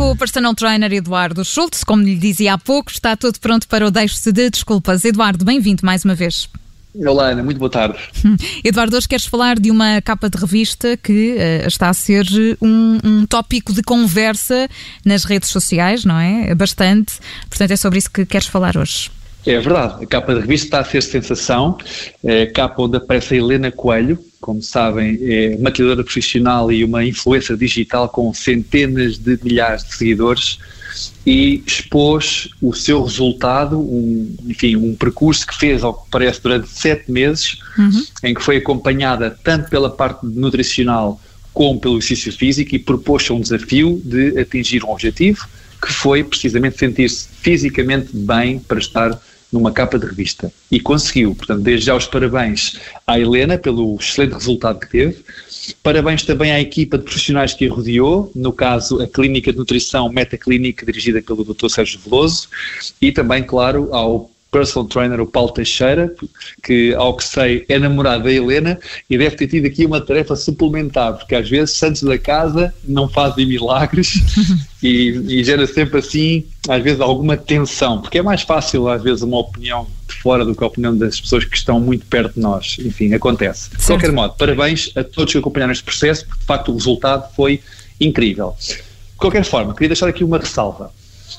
o personal trainer Eduardo Schultz. Como lhe dizia há pouco, está tudo pronto para o Deixe-se de Desculpas. Eduardo, bem-vindo mais uma vez. Olá, Ana, muito boa tarde. Eduardo, hoje queres falar de uma capa de revista que uh, está a ser um, um, tópico de conversa nas redes sociais, não é? Bastante. Portanto, é sobre isso que queres falar hoje. É verdade, a capa de revista está a ser sensação, é a capa onde aparece a Helena Coelho, como sabem, é maquilhadora profissional e uma influência digital com centenas de milhares de seguidores e expôs o seu resultado, um, enfim, um percurso que fez, ao que parece, durante sete meses, uhum. em que foi acompanhada tanto pela parte nutricional como pelo exercício físico e propôs um desafio de atingir um objetivo, que foi precisamente sentir-se fisicamente bem para estar numa capa de revista. E conseguiu. Portanto, desde já os parabéns à Helena pelo excelente resultado que teve. Parabéns também à equipa de profissionais que a rodeou, no caso a Clínica de Nutrição Metaclínica, dirigida pelo Dr. Sérgio Veloso, e também, claro, ao personal trainer, o Paulo Teixeira, que, ao que sei, é namorado da Helena e deve ter tido aqui uma tarefa suplementar, porque às vezes santos da casa não fazem milagres e, e, gera sempre assim, às vezes, alguma tensão, porque é mais fácil, às vezes, uma opinião de fora do que a opinião das pessoas que estão muito perto de nós. Enfim, acontece. De qualquer modo, parabéns a todos que acompanharam este processo, porque de facto o resultado foi incrível. De qualquer forma, queria deixar aqui uma ressalva.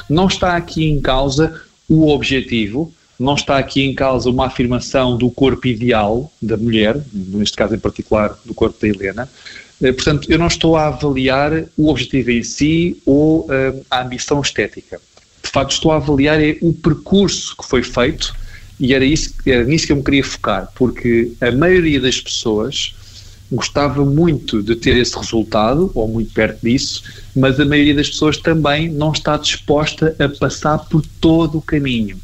Não está aqui em causa o objetivo não está aqui em causa uma afirmação do corpo ideal da mulher, neste caso em particular do corpo da Helena. Eh, portanto, eu não estou a avaliar o objetivo em si ou uh, a ambição estética. De facto, estou a avaliar é o percurso que foi feito e era, isso, era nisso que eu me queria focar, porque a maioria das pessoas gostava muito de ter esse resultado, ou muito perto disso, mas a maioria das pessoas também não está disposta a passar por todo o caminho.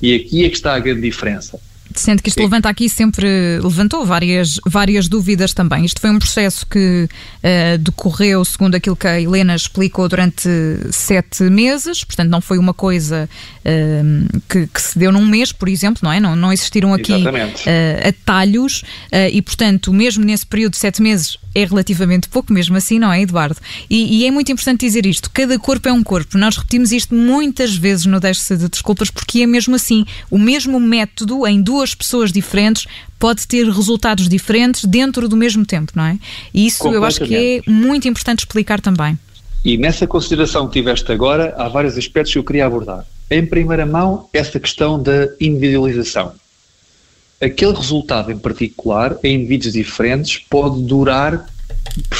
E aqui é que está a grande diferença. Sendo que isto levanta aqui sempre, levantou várias, várias dúvidas também. Isto foi um processo que uh, decorreu, segundo aquilo que a Helena explicou, durante sete meses, portanto não foi uma coisa uh, que, que, se deu num mês, por exemplo, não é? Não, não existiram aqui uh, atalhos e, portanto, mesmo nesse período de sete meses é relativamente pouco, mesmo assim, não é, Eduardo? E, e, é muito importante dizer isto: cada corpo é um corpo. Nós repetimos isto muitas vezes no Deixe-se de Desculpas, porque é mesmo assim. O mesmo método em duas pessoas diferentes pode ter resultados diferentes dentro do mesmo tempo, não é? E isso eu acho que é muito importante explicar também. E nessa consideração que tiveste agora, há vários aspectos que eu queria abordar. Em primeira mão, essa questão da individualização aquele resultado em particular, em indivíduos diferentes, pode durar,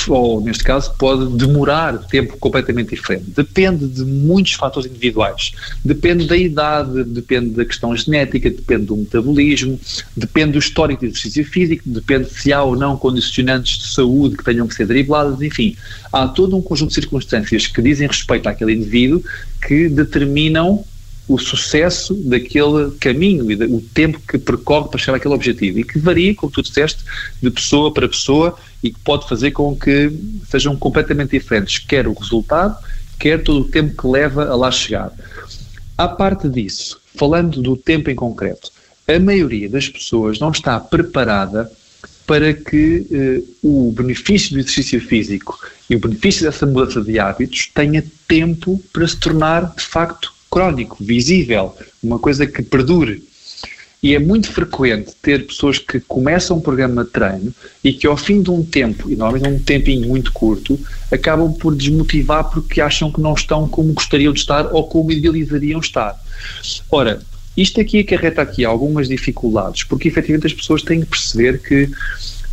ou neste caso, pode demorar tempo completamente diferente. Depende de muitos fatores individuais. Depende da idade, depende da questão genética, depende do metabolismo, depende do histórico de exercício físico, depende se há ou não condicionantes de saúde que tenham que ser dribladas, enfim. Há todo um conjunto de circunstâncias que dizem respeito àquele indivíduo que determinam o sucesso daquele caminho e o tempo que percorre para chegar àquele objetivo e que varia, como tu disseste, de pessoa para pessoa e que pode fazer com que sejam completamente diferentes, quer o resultado, quer todo o tempo que leva a lá chegar. À parte disso, falando do tempo em concreto, a maioria das pessoas não está preparada para que eh, o benefício do exercício físico e o benefício dessa mudança de hábitos tenha tempo para se tornar de facto crónico, visível, uma coisa que perdure. E é muito frequente ter pessoas que começam um programa de treino e que ao fim de um tempo, e normalmente um tempinho muito curto, acabam por desmotivar porque acham que não estão como gostariam de estar ou como idealizariam estar. Ora, isto aqui acarreta aqui algumas dificuldades, porque efetivamente as pessoas têm que perceber que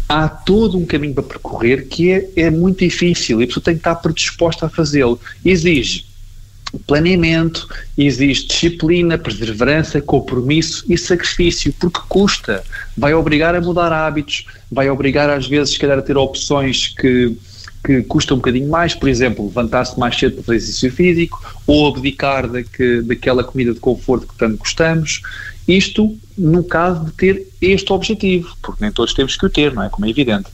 há todo um caminho para percorrer que é, é muito difícil e a pessoa tem que estar predisposta a fazê-lo. Exige planeamento, existe disciplina, perseverança, compromisso e sacrifício, porque custa, vai obrigar a mudar hábitos, vai obrigar às vezes, se calhar, a ter opções que, que custam um bocadinho mais, por exemplo, levantar-se mais cedo para fazer exercício físico ou abdicar da que, daquela comida de conforto que tanto gostamos. Isto no caso de ter este objetivo, porque nem todos temos que o ter, não é? Como é evidente.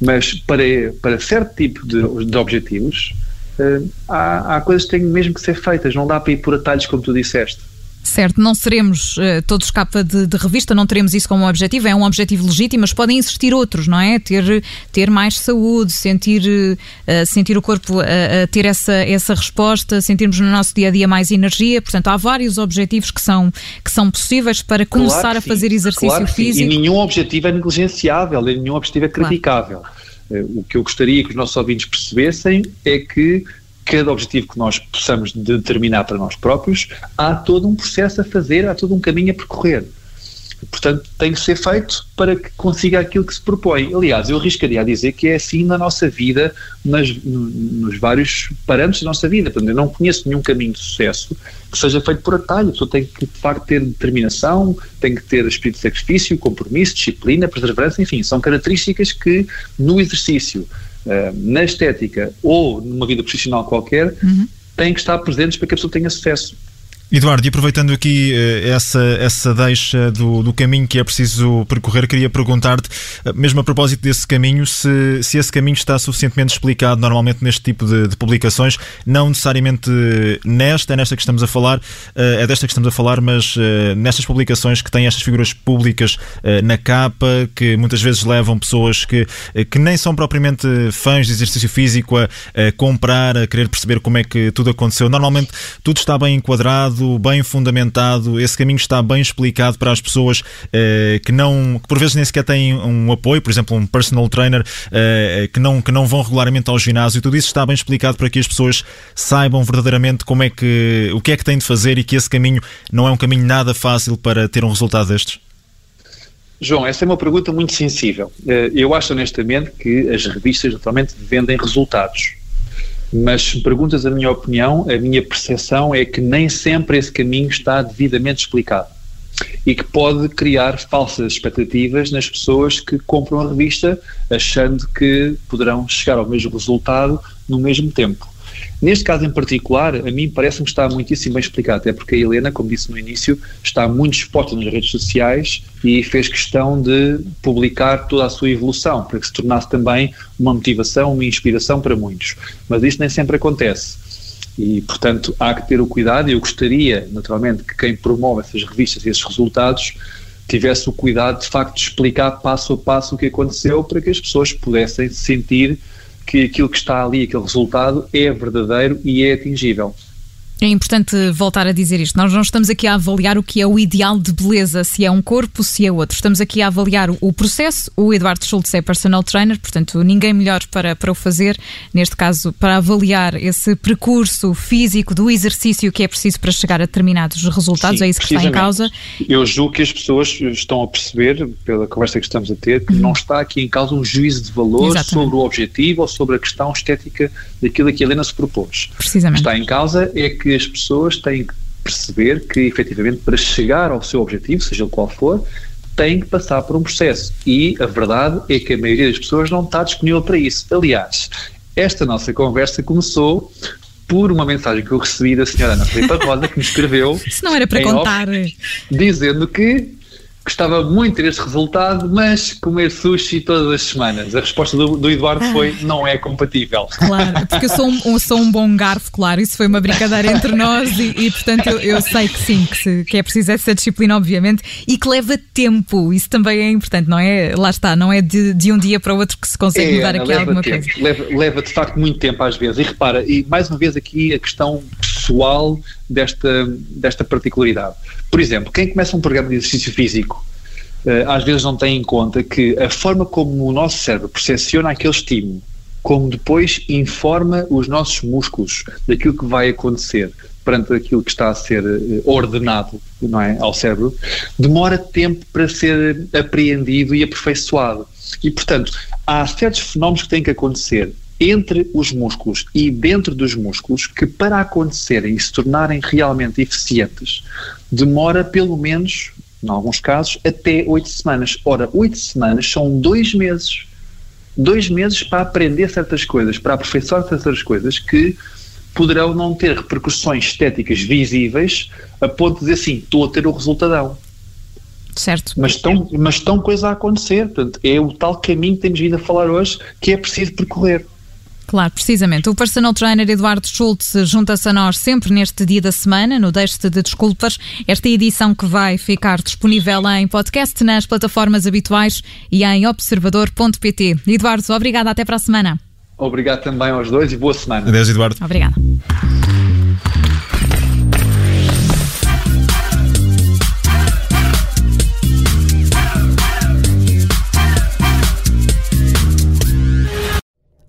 Mas para, para certo tipo de, de objetivos, uh, há, há, coisas que têm mesmo que ser feitas, não dá para ir por atalhos como tu disseste. Certo, não seremos uh, todos capa de, de, revista, não teremos isso como objetivo, é um objetivo legítimo, mas podem existir outros, não é? Ter, ter mais saúde, sentir, uh, sentir o corpo a uh, ter essa, essa resposta, sentirmos no nosso dia a dia mais energia. Portanto, há vários objetivos que são, que são possíveis para começar claro a fazer exercício claro físico. E nenhum objetivo é negligenciável, e nenhum objetivo é criticável. Claro. Eh, o que eu gostaria que os nossos ouvintes percebessem é que cada objetivo que nós possamos determinar para nós próprios, há todo um processo a fazer, há todo um caminho a percorrer. Portanto, tem que ser feito para que consiga aquilo que se propõe. Aliás, eu arriscaria a dizer que é assim na nossa vida, nas, nos vários parâmetros da nossa vida. Portanto, eu não conheço nenhum caminho de sucesso que seja feito por atalho. A pessoa tem que, de facto, ter determinação, tem que ter espírito de sacrifício, compromisso, disciplina, perseverança, enfim, são características que no exercício uh, na estética ou numa vida profissional qualquer, uhum. têm que estar presentes para que a pessoa tenha sucesso. Eduardo, e aproveitando aqui uh, essa, essa deixa do, do caminho que é preciso percorrer, queria perguntar-te, uh, mesmo a propósito desse caminho, se, se esse caminho está suficientemente explicado normalmente neste tipo de, de publicações, não necessariamente nesta, é nesta que estamos a falar, uh, é desta que estamos a falar, mas nestas publicações que têm estas figuras públicas na capa, que muitas vezes levam pessoas que, que nem são propriamente fãs de exercício físico a, a comprar, a querer perceber como é que tudo aconteceu. Normalmente tudo está bem enquadrado bem fundamentado, esse caminho está bem explicado para as pessoas eh, que não, que por vezes nem sequer têm um apoio, por exemplo, um personal trainer eh, que, não, que não vão regularmente ao ginásio, tudo isso está bem explicado para que as pessoas saibam verdadeiramente como é que, o que é que têm de fazer e que esse caminho não é um caminho nada fácil para ter um resultado destes? João, essa é uma pergunta muito sensível. Eh, eu acho honestamente que as revistas naturalmente vendem resultados. Mas se perguntas a minha opinião, a minha percepção é que nem sempre esse caminho está devidamente explicado e que pode criar falsas expectativas nas pessoas que compram a revista achando que poderão chegar ao mesmo resultado no mesmo tempo. Neste caso em particular, a mim parece-me que está muitíssimo bem explicado, até porque a Helena, como disse no início, está muito exposta nas redes sociais e fez questão de publicar toda a sua evolução, para que se tornasse também uma motivação, uma inspiração para muitos. Mas isso nem sempre acontece. E, portanto, há que ter o cuidado, e eu gostaria, naturalmente, que quem promove essas revistas e esses resultados tivesse o cuidado, de facto, de explicar passo a passo o que aconteceu para que as pessoas pudessem sentir que aquilo que está ali, aquele resultado, é verdadeiro e é atingível. É importante voltar a dizer isto. Nós não estamos aqui a avaliar o que é o ideal de beleza, se é um corpo, se é outro. Estamos aqui a avaliar o processo. O Eduardo Schultz é personal trainer, portanto, ninguém melhor para, para o fazer, neste caso, para avaliar esse percurso físico do exercício que é preciso para chegar a determinados resultados. Sim, é isso que está em causa. Eu julgo que as pessoas estão a perceber, pela conversa que estamos a ter, que uhum. não está aqui em causa um juízo de valor Exatamente. sobre o objetivo ou sobre a questão estética daquilo que a Helena se propôs. Precisamente. Está em causa é que as pessoas têm que perceber que, efetivamente, para chegar ao seu objetivo, seja ele qual for, têm que passar por um processo. E a verdade é que a maioria das pessoas não está disponível para isso. Aliás, esta nossa conversa começou por uma mensagem que eu recebi da senhora Ana Filipe Rosa, que me escreveu. Isso não era para contar. Off, dizendo que gostava muito de ter este resultado, mas comer sushi todas as semanas. A resposta do, do Eduardo foi: ah. não é compatível. Claro, porque eu sou um, sou um bom garfo, claro. Isso foi uma brincadeira entre nós e, e portanto, eu, eu, sei que sim, que, se, que é preciso essa disciplina, obviamente, e que leva tempo. Isso também é importante, não é? Lá está, não é de, de um dia para o outro que se consegue é, mudar aqui alguma tempo. coisa. Leva, leva de facto muito tempo às vezes. E repara, e mais uma vez aqui a questão pessoal desta, desta particularidade. Por exemplo, quem começa um programa de exercício físico eh, às vezes não tem em conta que a forma como o nosso cérebro percepciona aquele estímulo, como depois informa os nossos músculos daquilo que vai acontecer perante aquilo que está a ser eh, ordenado não é, ao cérebro, demora tempo para ser apreendido e aperfeiçoado. E, portanto, há certos fenómenos que têm que acontecer entre os músculos e dentro dos músculos que, para acontecerem e se tornarem realmente eficientes, demora pelo menos, em alguns casos, até oito semanas. Ora, oito semanas são dois meses. Dois meses para aprender certas coisas, para aperfeiçoar certas coisas que poderão não ter repercussões estéticas visíveis a ponto de dizer assim, estou a ter o resultadão. Certo. Mas estão, mas estão coisas a acontecer. Portanto, é o tal caminho que temos vindo a falar hoje que é preciso percorrer. Claro, precisamente. O personal trainer Eduardo Schultz junta-se a nós sempre neste dia da semana, no Deste de Desculpas. Esta edição que vai ficar disponível em podcast nas plataformas habituais e em observador.pt. Eduardo, obrigada. Até para a semana. Obrigado também aos dois e boa semana. Adeus, Eduardo. Obrigada.